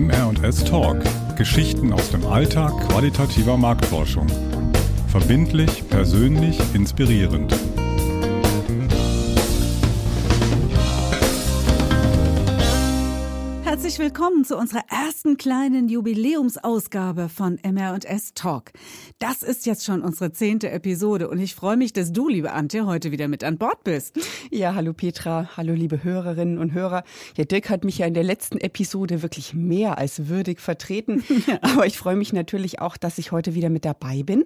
MR&S Talk. Geschichten aus dem Alltag qualitativer Marktforschung. Verbindlich, persönlich, inspirierend. Herzlich willkommen zu unserer ersten kleinen Jubiläumsausgabe von MR&S Talk. Das ist jetzt schon unsere zehnte Episode und ich freue mich, dass du, liebe Antje, heute wieder mit an Bord bist. Ja, hallo Petra, hallo liebe Hörerinnen und Hörer. Ja, Dirk hat mich ja in der letzten Episode wirklich mehr als würdig vertreten, aber ich freue mich natürlich auch, dass ich heute wieder mit dabei bin.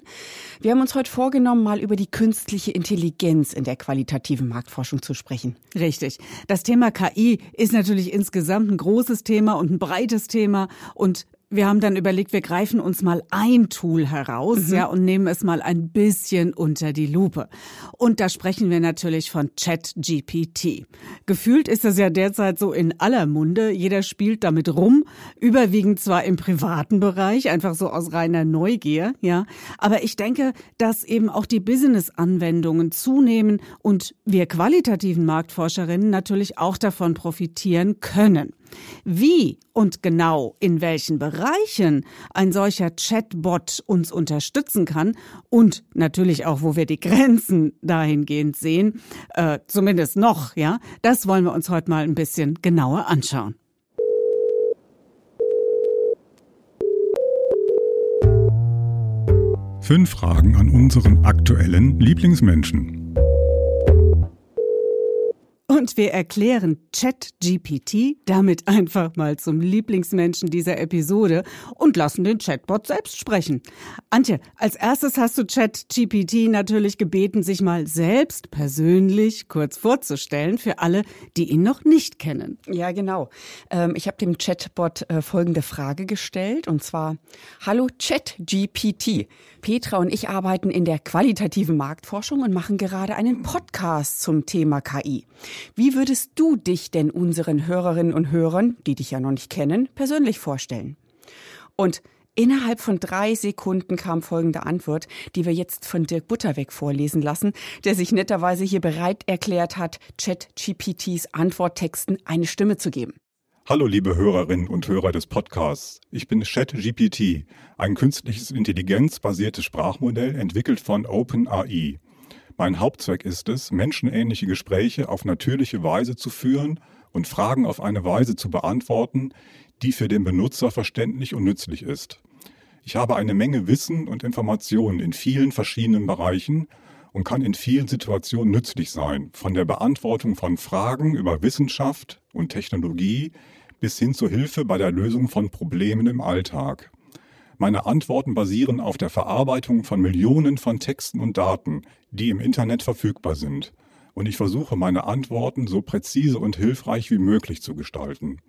Wir haben uns heute vorgenommen, mal über die künstliche Intelligenz in der qualitativen Marktforschung zu sprechen. Richtig. Das Thema KI ist natürlich insgesamt ein großes Thema Thema und ein breites Thema und wir haben dann überlegt, wir greifen uns mal ein Tool heraus, mhm. ja, und nehmen es mal ein bisschen unter die Lupe. Und da sprechen wir natürlich von ChatGPT. Gefühlt ist das ja derzeit so in aller Munde. Jeder spielt damit rum. Überwiegend zwar im privaten Bereich, einfach so aus reiner Neugier, ja. Aber ich denke, dass eben auch die Business-Anwendungen zunehmen und wir qualitativen Marktforscherinnen natürlich auch davon profitieren können. Wie und genau in welchen Bereichen ein solcher Chatbot uns unterstützen kann und natürlich auch, wo wir die Grenzen dahingehend sehen, äh, zumindest noch, ja, das wollen wir uns heute mal ein bisschen genauer anschauen. Fünf Fragen an unseren aktuellen Lieblingsmenschen. Und wir erklären ChatGPT damit einfach mal zum Lieblingsmenschen dieser Episode und lassen den Chatbot selbst sprechen. Antje, als erstes hast du ChatGPT natürlich gebeten, sich mal selbst persönlich kurz vorzustellen für alle, die ihn noch nicht kennen. Ja, genau. Ähm, ich habe dem Chatbot äh, folgende Frage gestellt und zwar, hallo ChatGPT. Petra und ich arbeiten in der qualitativen Marktforschung und machen gerade einen Podcast zum Thema KI. Wie würdest du dich denn unseren Hörerinnen und Hörern, die dich ja noch nicht kennen, persönlich vorstellen? Und Innerhalb von drei Sekunden kam folgende Antwort, die wir jetzt von Dirk Butterweg vorlesen lassen, der sich netterweise hier bereit erklärt hat, ChatGPTs Antworttexten eine Stimme zu geben. Hallo liebe Hörerinnen und Hörer des Podcasts. Ich bin ChatGPT, ein künstliches intelligenzbasiertes Sprachmodell entwickelt von OpenAI. Mein Hauptzweck ist es, menschenähnliche Gespräche auf natürliche Weise zu führen und Fragen auf eine Weise zu beantworten, die für den Benutzer verständlich und nützlich ist. Ich habe eine Menge Wissen und Informationen in vielen verschiedenen Bereichen und kann in vielen Situationen nützlich sein, von der Beantwortung von Fragen über Wissenschaft und Technologie bis hin zur Hilfe bei der Lösung von Problemen im Alltag. Meine Antworten basieren auf der Verarbeitung von Millionen von Texten und Daten, die im Internet verfügbar sind. Und ich versuche meine Antworten so präzise und hilfreich wie möglich zu gestalten.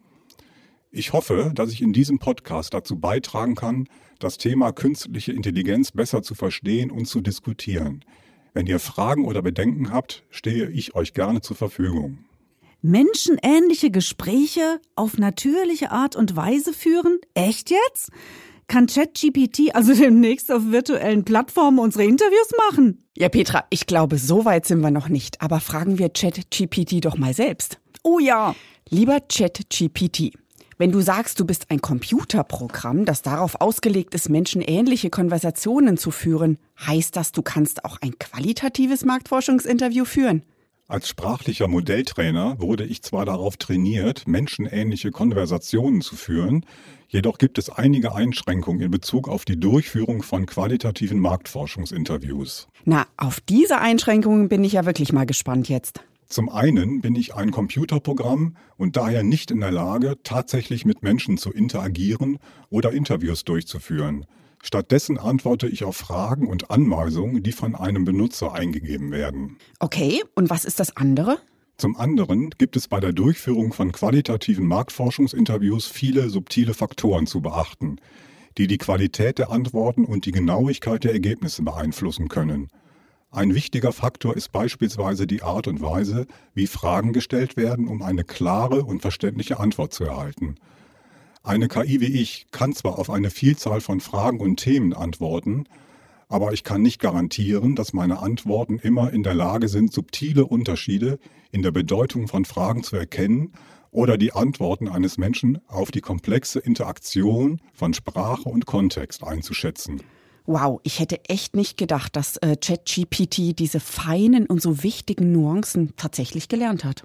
Ich hoffe, dass ich in diesem Podcast dazu beitragen kann, das Thema künstliche Intelligenz besser zu verstehen und zu diskutieren. Wenn ihr Fragen oder Bedenken habt, stehe ich euch gerne zur Verfügung. Menschenähnliche Gespräche auf natürliche Art und Weise führen? Echt jetzt? kann ChatGPT also demnächst auf virtuellen Plattformen unsere Interviews machen? Ja, Petra, ich glaube, so weit sind wir noch nicht. Aber fragen wir ChatGPT doch mal selbst. Oh ja. Lieber ChatGPT, wenn du sagst, du bist ein Computerprogramm, das darauf ausgelegt ist, menschenähnliche Konversationen zu führen, heißt das, du kannst auch ein qualitatives Marktforschungsinterview führen? Als sprachlicher Modelltrainer wurde ich zwar darauf trainiert, menschenähnliche Konversationen zu führen, jedoch gibt es einige Einschränkungen in Bezug auf die Durchführung von qualitativen Marktforschungsinterviews. Na, auf diese Einschränkungen bin ich ja wirklich mal gespannt jetzt. Zum einen bin ich ein Computerprogramm und daher nicht in der Lage, tatsächlich mit Menschen zu interagieren oder Interviews durchzuführen. Stattdessen antworte ich auf Fragen und Anweisungen, die von einem Benutzer eingegeben werden. Okay, und was ist das andere? Zum anderen gibt es bei der Durchführung von qualitativen Marktforschungsinterviews viele subtile Faktoren zu beachten, die die Qualität der Antworten und die Genauigkeit der Ergebnisse beeinflussen können. Ein wichtiger Faktor ist beispielsweise die Art und Weise, wie Fragen gestellt werden, um eine klare und verständliche Antwort zu erhalten. Eine KI wie ich kann zwar auf eine Vielzahl von Fragen und Themen antworten, aber ich kann nicht garantieren, dass meine Antworten immer in der Lage sind, subtile Unterschiede in der Bedeutung von Fragen zu erkennen oder die Antworten eines Menschen auf die komplexe Interaktion von Sprache und Kontext einzuschätzen. Wow, ich hätte echt nicht gedacht, dass äh, ChatGPT diese feinen und so wichtigen Nuancen tatsächlich gelernt hat.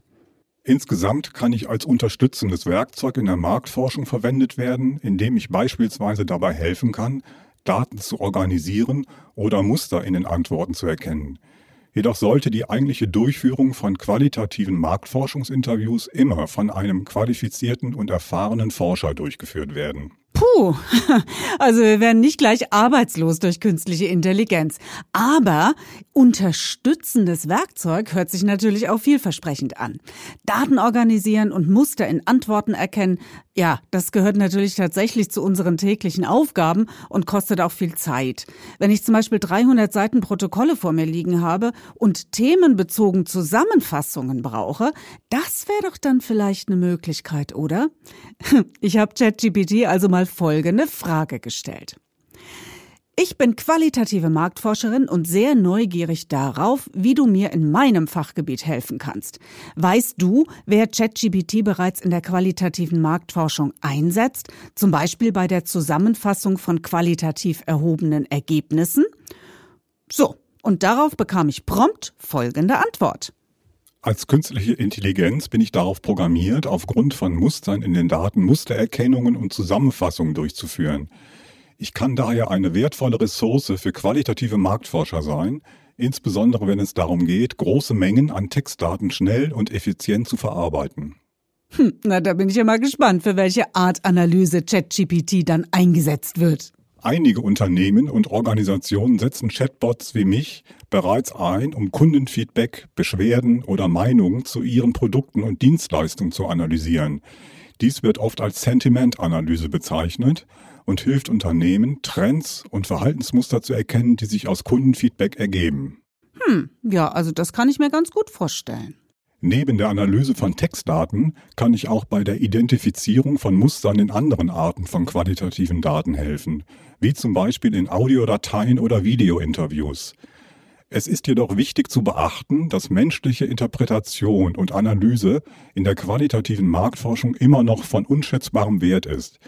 Insgesamt kann ich als unterstützendes Werkzeug in der Marktforschung verwendet werden, indem ich beispielsweise dabei helfen kann, Daten zu organisieren oder Muster in den Antworten zu erkennen. Jedoch sollte die eigentliche Durchführung von qualitativen Marktforschungsinterviews immer von einem qualifizierten und erfahrenen Forscher durchgeführt werden. Puh, also wir werden nicht gleich arbeitslos durch künstliche Intelligenz. Aber unterstützendes Werkzeug hört sich natürlich auch vielversprechend an. Daten organisieren und Muster in Antworten erkennen, ja, das gehört natürlich tatsächlich zu unseren täglichen Aufgaben und kostet auch viel Zeit. Wenn ich zum Beispiel 300 Seiten Protokolle vor mir liegen habe und themenbezogen Zusammenfassungen brauche, das wäre doch dann vielleicht eine Möglichkeit, oder? Ich habe ChatGPT also mal folgende Frage gestellt. Ich bin qualitative Marktforscherin und sehr neugierig darauf, wie du mir in meinem Fachgebiet helfen kannst. Weißt du, wer ChatGPT bereits in der qualitativen Marktforschung einsetzt, zum Beispiel bei der Zusammenfassung von qualitativ erhobenen Ergebnissen? So, und darauf bekam ich prompt folgende Antwort. Als künstliche Intelligenz bin ich darauf programmiert, aufgrund von Mustern in den Daten Mustererkennungen und Zusammenfassungen durchzuführen. Ich kann daher eine wertvolle Ressource für qualitative Marktforscher sein, insbesondere wenn es darum geht, große Mengen an Textdaten schnell und effizient zu verarbeiten. Hm, na, da bin ich ja mal gespannt, für welche Art Analyse ChatGPT dann eingesetzt wird. Einige Unternehmen und Organisationen setzen Chatbots wie mich bereits ein, um Kundenfeedback, Beschwerden oder Meinungen zu ihren Produkten und Dienstleistungen zu analysieren. Dies wird oft als Sentimentanalyse bezeichnet und hilft Unternehmen, Trends und Verhaltensmuster zu erkennen, die sich aus Kundenfeedback ergeben. Hm, ja, also das kann ich mir ganz gut vorstellen. Neben der Analyse von Textdaten kann ich auch bei der Identifizierung von Mustern in anderen Arten von qualitativen Daten helfen, wie zum Beispiel in Audiodateien oder Videointerviews. Es ist jedoch wichtig zu beachten, dass menschliche Interpretation und Analyse in der qualitativen Marktforschung immer noch von unschätzbarem Wert ist.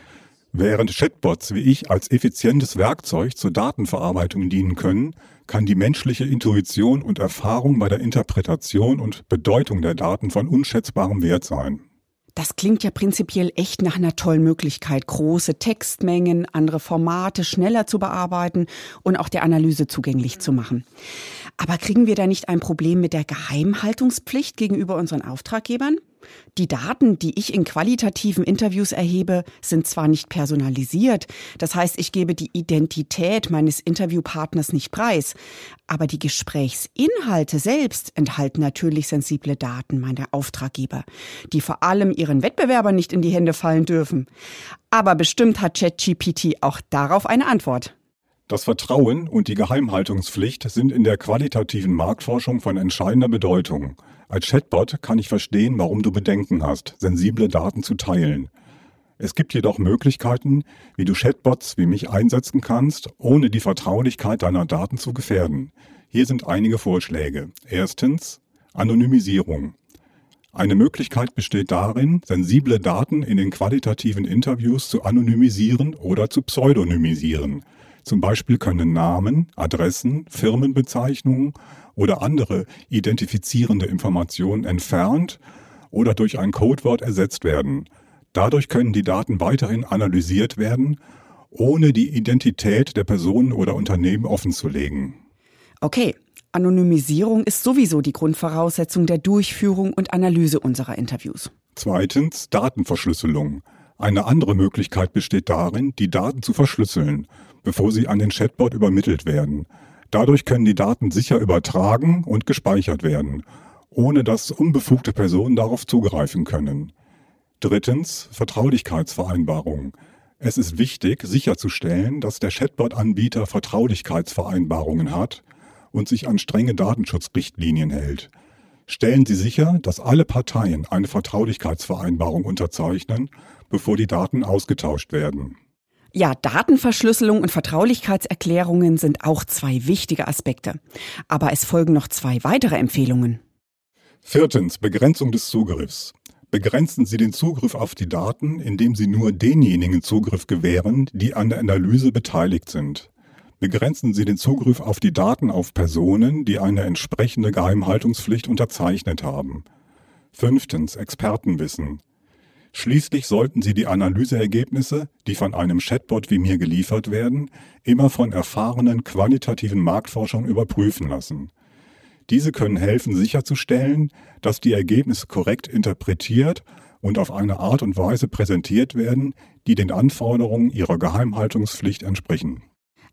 Während Chatbots wie ich als effizientes Werkzeug zur Datenverarbeitung dienen können, kann die menschliche Intuition und Erfahrung bei der Interpretation und Bedeutung der Daten von unschätzbarem Wert sein. Das klingt ja prinzipiell echt nach einer tollen Möglichkeit, große Textmengen, andere Formate schneller zu bearbeiten und auch der Analyse zugänglich zu machen. Aber kriegen wir da nicht ein Problem mit der Geheimhaltungspflicht gegenüber unseren Auftraggebern? Die Daten, die ich in qualitativen Interviews erhebe, sind zwar nicht personalisiert, das heißt, ich gebe die Identität meines Interviewpartners nicht preis, aber die Gesprächsinhalte selbst enthalten natürlich sensible Daten meiner Auftraggeber, die vor allem ihren Wettbewerbern nicht in die Hände fallen dürfen. Aber bestimmt hat ChatGPT auch darauf eine Antwort. Das Vertrauen und die Geheimhaltungspflicht sind in der qualitativen Marktforschung von entscheidender Bedeutung. Als Chatbot kann ich verstehen, warum du Bedenken hast, sensible Daten zu teilen. Es gibt jedoch Möglichkeiten, wie du Chatbots wie mich einsetzen kannst, ohne die Vertraulichkeit deiner Daten zu gefährden. Hier sind einige Vorschläge. Erstens Anonymisierung. Eine Möglichkeit besteht darin, sensible Daten in den qualitativen Interviews zu anonymisieren oder zu pseudonymisieren. Zum Beispiel können Namen, Adressen, Firmenbezeichnungen oder andere identifizierende Informationen entfernt oder durch ein Codewort ersetzt werden. Dadurch können die Daten weiterhin analysiert werden, ohne die Identität der Personen oder Unternehmen offenzulegen. Okay, Anonymisierung ist sowieso die Grundvoraussetzung der Durchführung und Analyse unserer Interviews. Zweitens Datenverschlüsselung. Eine andere Möglichkeit besteht darin, die Daten zu verschlüsseln bevor sie an den Chatbot übermittelt werden. Dadurch können die Daten sicher übertragen und gespeichert werden, ohne dass unbefugte Personen darauf zugreifen können. Drittens Vertraulichkeitsvereinbarungen. Es ist wichtig, sicherzustellen, dass der Chatbot-Anbieter Vertraulichkeitsvereinbarungen hat und sich an strenge Datenschutzrichtlinien hält. Stellen Sie sicher, dass alle Parteien eine Vertraulichkeitsvereinbarung unterzeichnen, bevor die Daten ausgetauscht werden. Ja, Datenverschlüsselung und Vertraulichkeitserklärungen sind auch zwei wichtige Aspekte. Aber es folgen noch zwei weitere Empfehlungen. Viertens, Begrenzung des Zugriffs. Begrenzen Sie den Zugriff auf die Daten, indem Sie nur denjenigen Zugriff gewähren, die an der Analyse beteiligt sind. Begrenzen Sie den Zugriff auf die Daten auf Personen, die eine entsprechende Geheimhaltungspflicht unterzeichnet haben. Fünftens. Expertenwissen. Schließlich sollten Sie die Analyseergebnisse, die von einem Chatbot wie mir geliefert werden, immer von erfahrenen qualitativen Marktforschern überprüfen lassen. Diese können helfen sicherzustellen, dass die Ergebnisse korrekt interpretiert und auf eine Art und Weise präsentiert werden, die den Anforderungen ihrer Geheimhaltungspflicht entsprechen.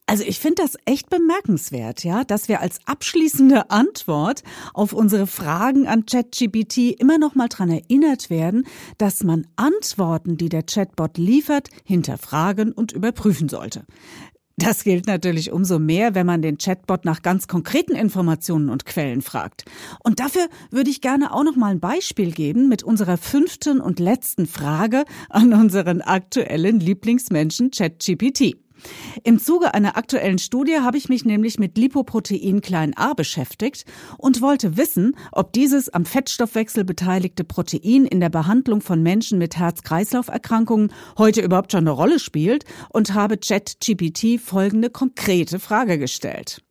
Also ich finde das echt bemerkenswert, ja, dass wir als abschließende Antwort auf unsere Fragen an ChatGPT immer noch mal dran erinnert werden, dass man Antworten, die der Chatbot liefert, hinterfragen und überprüfen sollte. Das gilt natürlich umso mehr, wenn man den Chatbot nach ganz konkreten Informationen und Quellen fragt. Und dafür würde ich gerne auch noch mal ein Beispiel geben mit unserer fünften und letzten Frage an unseren aktuellen Lieblingsmenschen ChatGPT. Im Zuge einer aktuellen Studie habe ich mich nämlich mit Lipoprotein klein a beschäftigt und wollte wissen, ob dieses am Fettstoffwechsel beteiligte Protein in der Behandlung von Menschen mit Herz-Kreislauf-Erkrankungen heute überhaupt schon eine Rolle spielt und habe ChatGPT folgende konkrete Frage gestellt.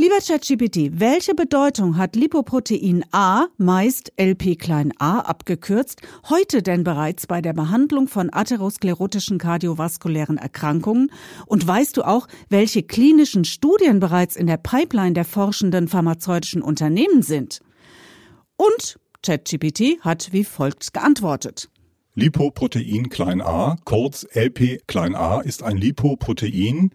Lieber ChatGPT, welche Bedeutung hat Lipoprotein A, meist LP klein a abgekürzt, heute denn bereits bei der Behandlung von atherosklerotischen kardiovaskulären Erkrankungen? Und weißt du auch, welche klinischen Studien bereits in der Pipeline der forschenden pharmazeutischen Unternehmen sind? Und ChatGPT hat wie folgt geantwortet. Lipoprotein a, kurz LP a, ist ein Lipoprotein,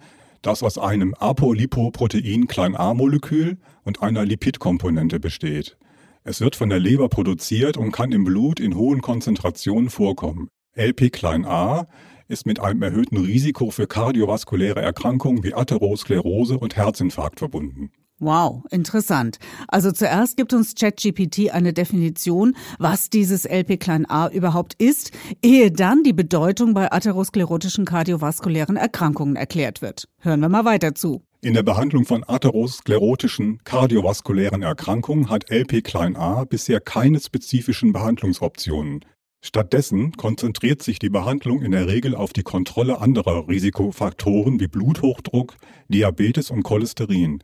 das aus einem Apolipoprotein a-Molekül und einer Lipidkomponente besteht. Es wird von der Leber produziert und kann im Blut in hohen Konzentrationen vorkommen. LP-a ist mit einem erhöhten Risiko für kardiovaskuläre Erkrankungen wie Atherosklerose und Herzinfarkt verbunden. Wow, interessant. Also zuerst gibt uns ChatGPT eine Definition, was dieses LP-a überhaupt ist, ehe dann die Bedeutung bei atherosklerotischen kardiovaskulären Erkrankungen erklärt wird. Hören wir mal weiter zu. In der Behandlung von atherosklerotischen kardiovaskulären Erkrankungen hat LP-a bisher keine spezifischen Behandlungsoptionen. Stattdessen konzentriert sich die Behandlung in der Regel auf die Kontrolle anderer Risikofaktoren wie Bluthochdruck, Diabetes und Cholesterin.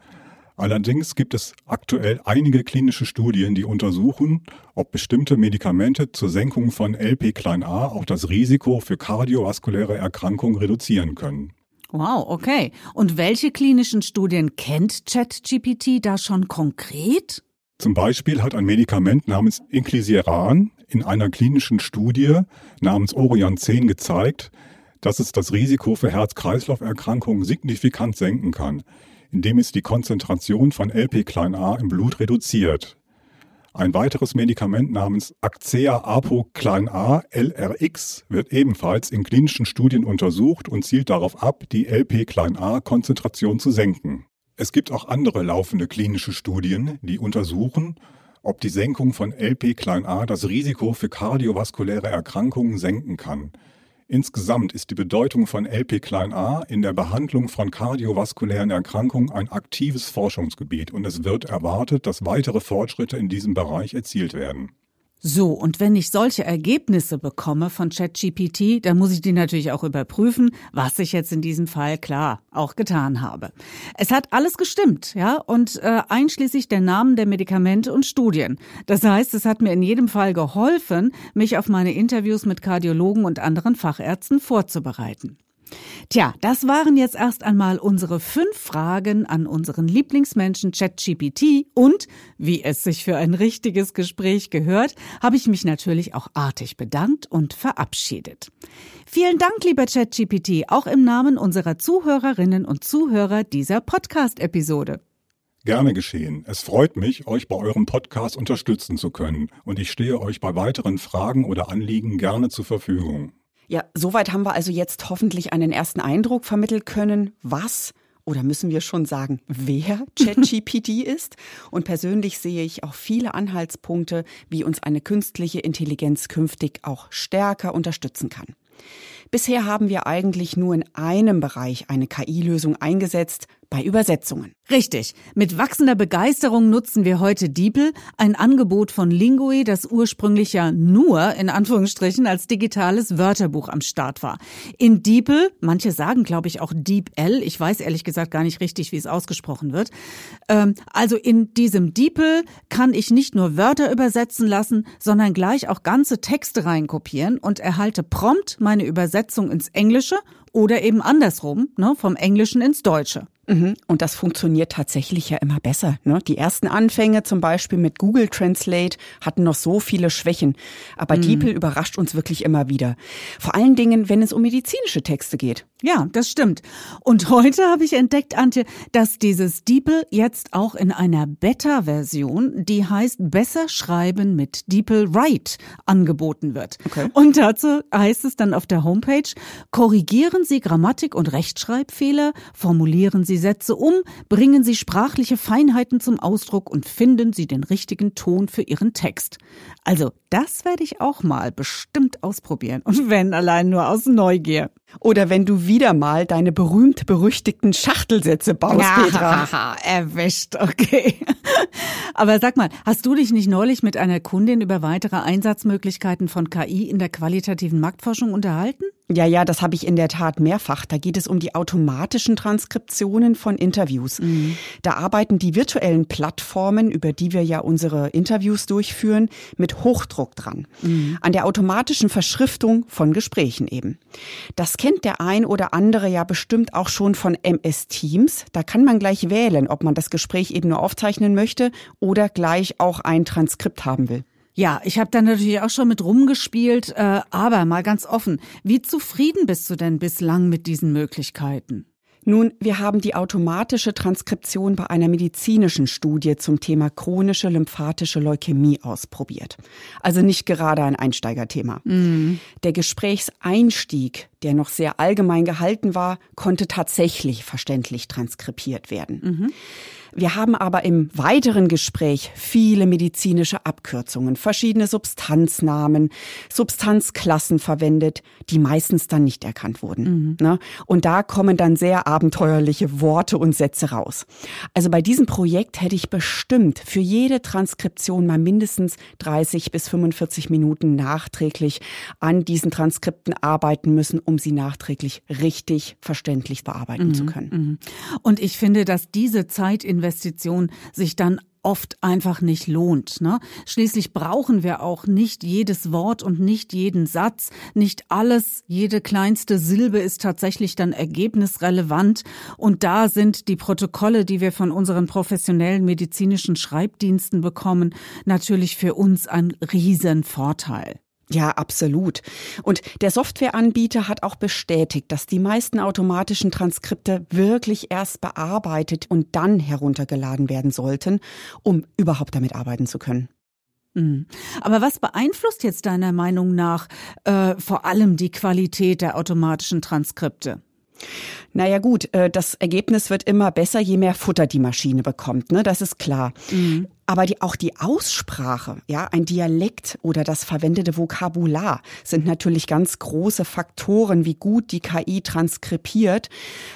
Allerdings gibt es aktuell einige klinische Studien, die untersuchen, ob bestimmte Medikamente zur Senkung von LP-a auch das Risiko für kardiovaskuläre Erkrankungen reduzieren können. Wow, okay. Und welche klinischen Studien kennt ChatGPT da schon konkret? Zum Beispiel hat ein Medikament namens Inclisiran in einer klinischen Studie namens Orion 10 gezeigt, dass es das Risiko für Herz-Kreislauf-Erkrankungen signifikant senken kann indem es die Konzentration von LP-a im Blut reduziert. Ein weiteres Medikament namens Acea-Apo-a LRX wird ebenfalls in klinischen Studien untersucht und zielt darauf ab, die LP-a-Konzentration zu senken. Es gibt auch andere laufende klinische Studien, die untersuchen, ob die Senkung von LP-a das Risiko für kardiovaskuläre Erkrankungen senken kann. Insgesamt ist die Bedeutung von LP-a in der Behandlung von kardiovaskulären Erkrankungen ein aktives Forschungsgebiet und es wird erwartet, dass weitere Fortschritte in diesem Bereich erzielt werden. So, und wenn ich solche Ergebnisse bekomme von ChatGPT, dann muss ich die natürlich auch überprüfen, was ich jetzt in diesem Fall klar auch getan habe. Es hat alles gestimmt, ja, und äh, einschließlich der Namen der Medikamente und Studien. Das heißt, es hat mir in jedem Fall geholfen, mich auf meine Interviews mit Kardiologen und anderen Fachärzten vorzubereiten. Tja, das waren jetzt erst einmal unsere fünf Fragen an unseren Lieblingsmenschen ChatGPT und, wie es sich für ein richtiges Gespräch gehört, habe ich mich natürlich auch artig bedankt und verabschiedet. Vielen Dank, lieber ChatGPT, auch im Namen unserer Zuhörerinnen und Zuhörer dieser Podcast-Episode. Gerne geschehen. Es freut mich, euch bei eurem Podcast unterstützen zu können und ich stehe euch bei weiteren Fragen oder Anliegen gerne zur Verfügung. Ja, soweit haben wir also jetzt hoffentlich einen ersten Eindruck vermitteln können, was oder müssen wir schon sagen, wer ChatGPT ist? Und persönlich sehe ich auch viele Anhaltspunkte, wie uns eine künstliche Intelligenz künftig auch stärker unterstützen kann. Bisher haben wir eigentlich nur in einem Bereich eine KI-Lösung eingesetzt, bei Übersetzungen. Richtig. Mit wachsender Begeisterung nutzen wir heute DeepL, ein Angebot von Lingui, das ursprünglich ja nur in Anführungsstrichen als digitales Wörterbuch am Start war. In DeepL, manche sagen glaube ich auch DeepL, ich weiß ehrlich gesagt gar nicht richtig, wie es ausgesprochen wird. Ähm, also in diesem DeepL kann ich nicht nur Wörter übersetzen lassen, sondern gleich auch ganze Texte reinkopieren und erhalte prompt meine Übersetzung ins Englische oder eben andersrum, ne, vom Englischen ins Deutsche. Mhm. Und das funktioniert tatsächlich ja immer besser. Ne? Die ersten Anfänge zum Beispiel mit Google Translate hatten noch so viele Schwächen. Aber mhm. DeepL überrascht uns wirklich immer wieder. Vor allen Dingen, wenn es um medizinische Texte geht. Ja, das stimmt. Und heute habe ich entdeckt, Antje, dass dieses DeepL jetzt auch in einer Beta-Version, die heißt Besser schreiben mit DeepL Write, angeboten wird. Okay. Und dazu heißt es dann auf der Homepage, korrigieren Sie Grammatik- und Rechtschreibfehler, formulieren Sie Sätze um, bringen Sie sprachliche Feinheiten zum Ausdruck und finden Sie den richtigen Ton für Ihren Text. Also, das werde ich auch mal bestimmt ausprobieren. Und wenn allein nur aus Neugier. Oder wenn du wieder mal deine berühmt-berüchtigten Schachtelsätze baust, ja, Petra. erwischt, okay. Aber sag mal, hast du dich nicht neulich mit einer Kundin über weitere Einsatzmöglichkeiten von KI in der qualitativen Marktforschung unterhalten? Ja, ja, das habe ich in der Tat mehrfach. Da geht es um die automatischen Transkriptionen von Interviews. Mhm. Da arbeiten die virtuellen Plattformen, über die wir ja unsere Interviews durchführen, mit Hochdruck dran. Mhm. An der automatischen Verschriftung von Gesprächen eben. Das kennt der ein oder andere ja bestimmt auch schon von MS Teams. Da kann man gleich wählen, ob man das Gespräch eben nur aufzeichnen möchte oder gleich auch ein Transkript haben will. Ja, ich habe da natürlich auch schon mit rumgespielt, äh, aber mal ganz offen, wie zufrieden bist du denn bislang mit diesen Möglichkeiten? Nun, wir haben die automatische Transkription bei einer medizinischen Studie zum Thema chronische lymphatische Leukämie ausprobiert. Also nicht gerade ein Einsteigerthema. Mhm. Der Gesprächseinstieg, der noch sehr allgemein gehalten war, konnte tatsächlich verständlich transkribiert werden. Mhm. Wir haben aber im weiteren Gespräch viele medizinische Abkürzungen, verschiedene Substanznamen, Substanzklassen verwendet, die meistens dann nicht erkannt wurden. Mhm. Und da kommen dann sehr abenteuerliche Worte und Sätze raus. Also bei diesem Projekt hätte ich bestimmt für jede Transkription mal mindestens 30 bis 45 Minuten nachträglich an diesen Transkripten arbeiten müssen, um sie nachträglich richtig verständlich bearbeiten mhm. zu können. Mhm. Und ich finde, dass diese Zeit in Investition sich dann oft einfach nicht lohnt. Ne? Schließlich brauchen wir auch nicht jedes Wort und nicht jeden Satz, nicht alles, jede kleinste Silbe ist tatsächlich dann ergebnisrelevant. Und da sind die Protokolle, die wir von unseren professionellen medizinischen Schreibdiensten bekommen, natürlich für uns ein Riesenvorteil. Ja, absolut. Und der Softwareanbieter hat auch bestätigt, dass die meisten automatischen Transkripte wirklich erst bearbeitet und dann heruntergeladen werden sollten, um überhaupt damit arbeiten zu können. Mhm. Aber was beeinflusst jetzt deiner Meinung nach äh, vor allem die Qualität der automatischen Transkripte? Naja gut, äh, das Ergebnis wird immer besser, je mehr Futter die Maschine bekommt, ne? Das ist klar. Mhm. Aber die, auch die Aussprache, ja, ein Dialekt oder das verwendete Vokabular sind natürlich ganz große Faktoren, wie gut die KI transkribiert.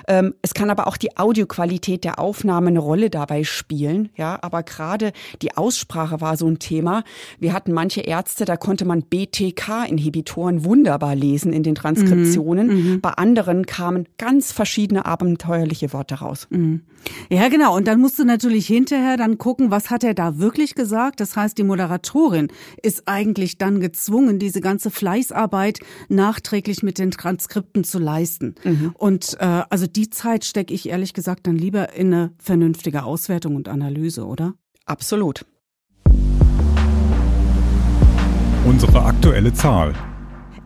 Ähm, es kann aber auch die Audioqualität der Aufnahme eine Rolle dabei spielen, ja. Aber gerade die Aussprache war so ein Thema. Wir hatten manche Ärzte, da konnte man BTK-Inhibitoren wunderbar lesen in den Transkriptionen. Mhm, mhm, Bei anderen kamen ganz verschiedene abenteuerliche Worte raus. Mhm. Ja, genau. Und dann musst du natürlich hinterher dann gucken, was hat er da wirklich gesagt? Das heißt, die Moderatorin ist eigentlich dann gezwungen, diese ganze Fleißarbeit nachträglich mit den Transkripten zu leisten. Mhm. Und äh, also die Zeit stecke ich ehrlich gesagt dann lieber in eine vernünftige Auswertung und Analyse, oder? Absolut. Unsere aktuelle Zahl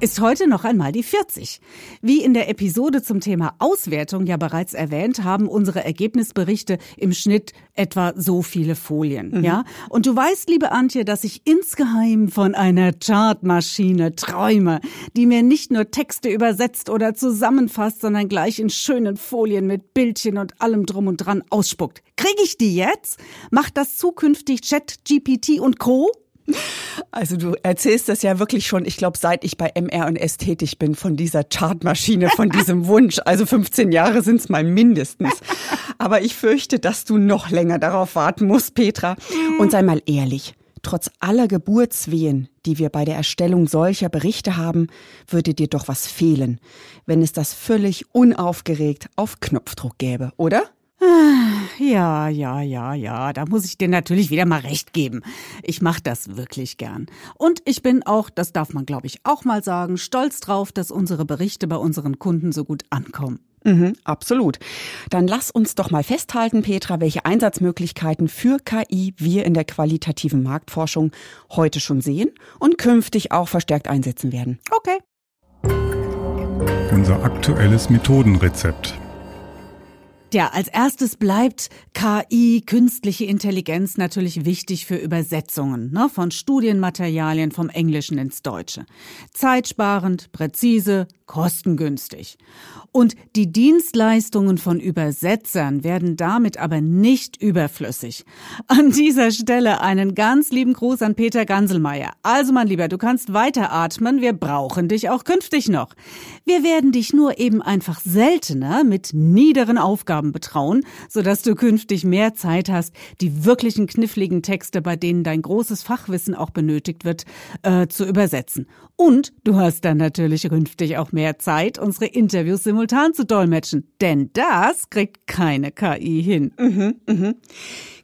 ist heute noch einmal die 40. Wie in der Episode zum Thema Auswertung ja bereits erwähnt, haben unsere Ergebnisberichte im Schnitt etwa so viele Folien, mhm. ja? Und du weißt, liebe Antje, dass ich insgeheim von einer Chartmaschine träume, die mir nicht nur Texte übersetzt oder zusammenfasst, sondern gleich in schönen Folien mit Bildchen und allem drum und dran ausspuckt. Krieg ich die jetzt? Macht das zukünftig Chat, GPT und Co? Also du erzählst das ja wirklich schon, ich glaube, seit ich bei MR&S tätig bin, von dieser Chartmaschine, von diesem Wunsch. Also 15 Jahre sind es mal mindestens. Aber ich fürchte, dass du noch länger darauf warten musst, Petra. Und sei mal ehrlich, trotz aller Geburtswehen, die wir bei der Erstellung solcher Berichte haben, würde dir doch was fehlen, wenn es das völlig unaufgeregt auf Knopfdruck gäbe, oder? Ja, ja, ja, ja, da muss ich dir natürlich wieder mal recht geben. Ich mache das wirklich gern. Und ich bin auch, das darf man glaube ich auch mal sagen, stolz drauf, dass unsere Berichte bei unseren Kunden so gut ankommen. Mhm, absolut. Dann lass uns doch mal festhalten, Petra, welche Einsatzmöglichkeiten für KI wir in der qualitativen Marktforschung heute schon sehen und künftig auch verstärkt einsetzen werden. Okay. Unser aktuelles Methodenrezept. Ja, als erstes bleibt KI, künstliche Intelligenz, natürlich wichtig für Übersetzungen ne, von Studienmaterialien vom Englischen ins Deutsche. Zeitsparend, präzise, kostengünstig. Und die Dienstleistungen von Übersetzern werden damit aber nicht überflüssig. An dieser Stelle einen ganz lieben Gruß an Peter Ganselmeier. Also mein Lieber, du kannst weiteratmen, wir brauchen dich auch künftig noch. Wir werden dich nur eben einfach seltener mit niederen Aufgaben betrauen, sodass du künftig mehr Zeit hast, die wirklichen kniffligen Texte, bei denen dein großes Fachwissen auch benötigt wird, äh, zu übersetzen. Und du hast dann natürlich künftig auch mehr Zeit, unsere Interviews simultan zu dolmetschen. Denn das kriegt keine KI hin. Mhm, mhm.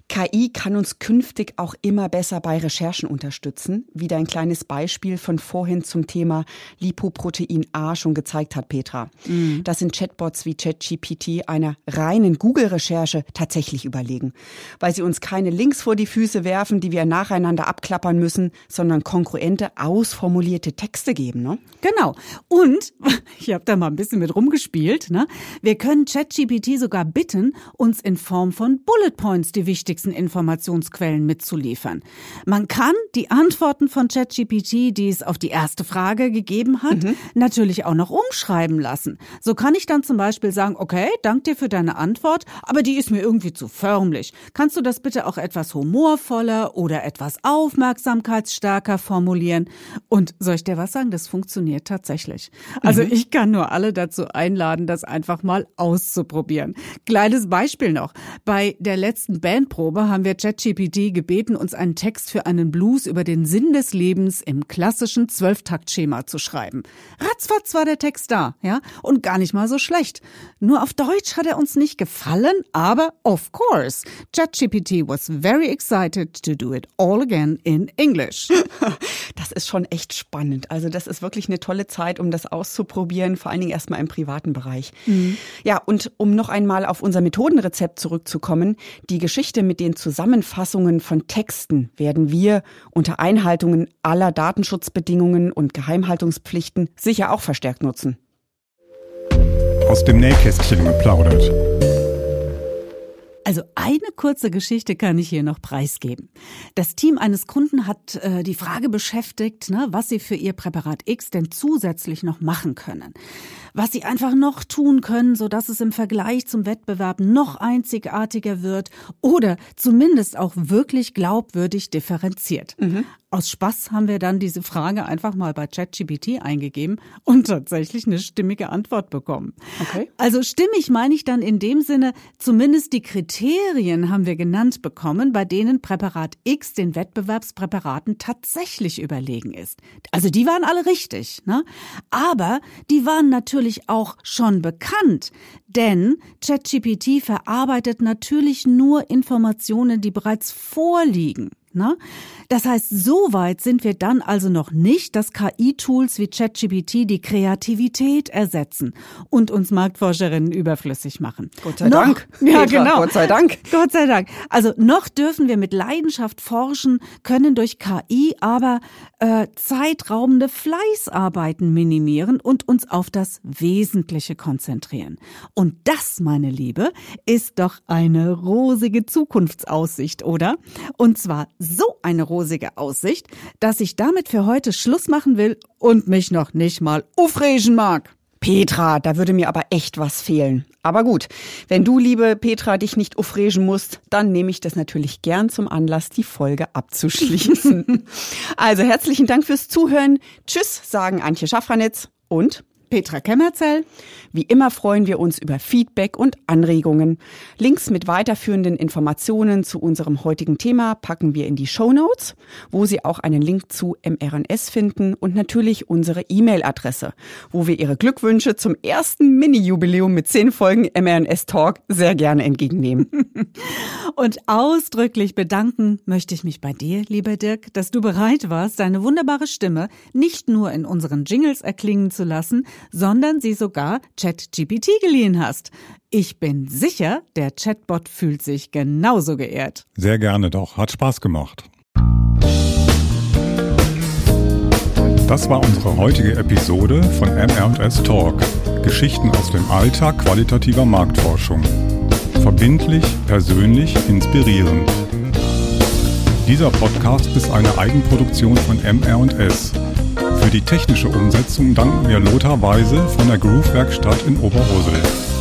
KI kann uns künftig auch immer besser bei Recherchen unterstützen, wie dein kleines Beispiel von vorhin zum Thema Lipoprotein A schon gezeigt hat, Petra. Mhm. Das sind Chatbots wie ChatGPT einer reinen Google-Recherche tatsächlich überlegen, weil sie uns keine Links vor die Füße werfen, die wir nacheinander abklappern müssen, sondern konkurrente, ausformulierte Texte geben. Ne? Genau. Und ich habe da mal ein bisschen mit rumgespielt. Ne? Wir können ChatGPT sogar bitten, uns in Form von Bullet Points die wichtigsten wichtigsten Informationsquellen mitzuliefern. Man kann die Antworten von ChatGPT, die es auf die erste Frage gegeben hat, mhm. natürlich auch noch umschreiben lassen. So kann ich dann zum Beispiel sagen, okay, dank dir für deine Antwort, aber die ist mir irgendwie zu förmlich. Kannst du das bitte auch etwas humorvoller oder etwas aufmerksamkeitsstärker formulieren? Und soll ich dir was sagen? Das funktioniert tatsächlich. Also mhm. ich kann nur alle dazu einladen, das einfach mal auszuprobieren. Kleines Beispiel noch. Bei der letzten Bandprobe Probe haben wir ChatGPT gebeten, uns einen Text für einen Blues über den Sinn des Lebens im klassischen Zwölftaktschema zu schreiben. Ratzfatz war der Text da, ja, und gar nicht mal so schlecht. Nur auf Deutsch hat er uns nicht gefallen, aber of course, ChatGPT was very excited to do it all again in English. Das ist schon echt spannend. Also das ist wirklich eine tolle Zeit, um das auszuprobieren, vor allen Dingen erstmal im privaten Bereich. Mhm. Ja, und um noch einmal auf unser Methodenrezept zurückzukommen, die Geschichte mit den Zusammenfassungen von Texten werden wir unter Einhaltungen aller Datenschutzbedingungen und Geheimhaltungspflichten sicher auch verstärkt nutzen. Aus dem Nähkästchen geplaudert. Also eine kurze Geschichte kann ich hier noch preisgeben. Das Team eines Kunden hat äh, die Frage beschäftigt, ne, was sie für ihr Präparat X denn zusätzlich noch machen können. Was sie einfach noch tun können, so dass es im Vergleich zum Wettbewerb noch einzigartiger wird oder zumindest auch wirklich glaubwürdig differenziert. Mhm. Aus Spaß haben wir dann diese Frage einfach mal bei ChatGPT eingegeben und tatsächlich eine stimmige Antwort bekommen. Okay. Also stimmig meine ich dann in dem Sinne, zumindest die Kriterien haben wir genannt bekommen, bei denen Präparat X den Wettbewerbspräparaten tatsächlich überlegen ist. Also die waren alle richtig, ne? Aber die waren natürlich auch schon bekannt, denn ChatGPT verarbeitet natürlich nur Informationen, die bereits vorliegen. Ne? Das heißt, so weit sind wir dann also noch nicht, dass KI-Tools wie ChatGPT die Kreativität ersetzen und uns Marktforscherinnen überflüssig machen. Gott sei noch, Dank. Ja, Petra, genau. Gott sei Dank. Gott sei Dank. Also noch dürfen wir mit Leidenschaft forschen, können durch KI aber äh, zeitraubende Fleißarbeiten minimieren und uns auf das Wesentliche konzentrieren. Und das, meine Liebe, ist doch eine rosige Zukunftsaussicht, oder? Und zwar so eine rosige Aussicht, dass ich damit für heute Schluss machen will und mich noch nicht mal aufregen mag. Petra, da würde mir aber echt was fehlen. Aber gut, wenn du, liebe Petra, dich nicht aufregen musst, dann nehme ich das natürlich gern zum Anlass, die Folge abzuschließen. also herzlichen Dank fürs Zuhören. Tschüss, sagen Antje Schaffranitz und Petra Kemmerzell. Wie immer freuen wir uns über Feedback und Anregungen. Links mit weiterführenden Informationen zu unserem heutigen Thema packen wir in die Show Notes, wo Sie auch einen Link zu mRNS finden und natürlich unsere E-Mail-Adresse, wo wir Ihre Glückwünsche zum ersten Mini-Jubiläum mit zehn Folgen mRNS Talk sehr gerne entgegennehmen. und ausdrücklich bedanken möchte ich mich bei dir, lieber Dirk, dass du bereit warst, deine wunderbare Stimme nicht nur in unseren Jingles erklingen zu lassen, sondern sie sogar ChatGPT geliehen hast. Ich bin sicher, der Chatbot fühlt sich genauso geehrt. Sehr gerne doch. Hat Spaß gemacht. Das war unsere heutige Episode von MR&S Talk. Geschichten aus dem Alltag qualitativer Marktforschung. Verbindlich, persönlich, inspirierend. Dieser Podcast ist eine Eigenproduktion von MR&S für die technische Umsetzung danken wir Lothar Weise von der Groove Werkstatt in Oberursel.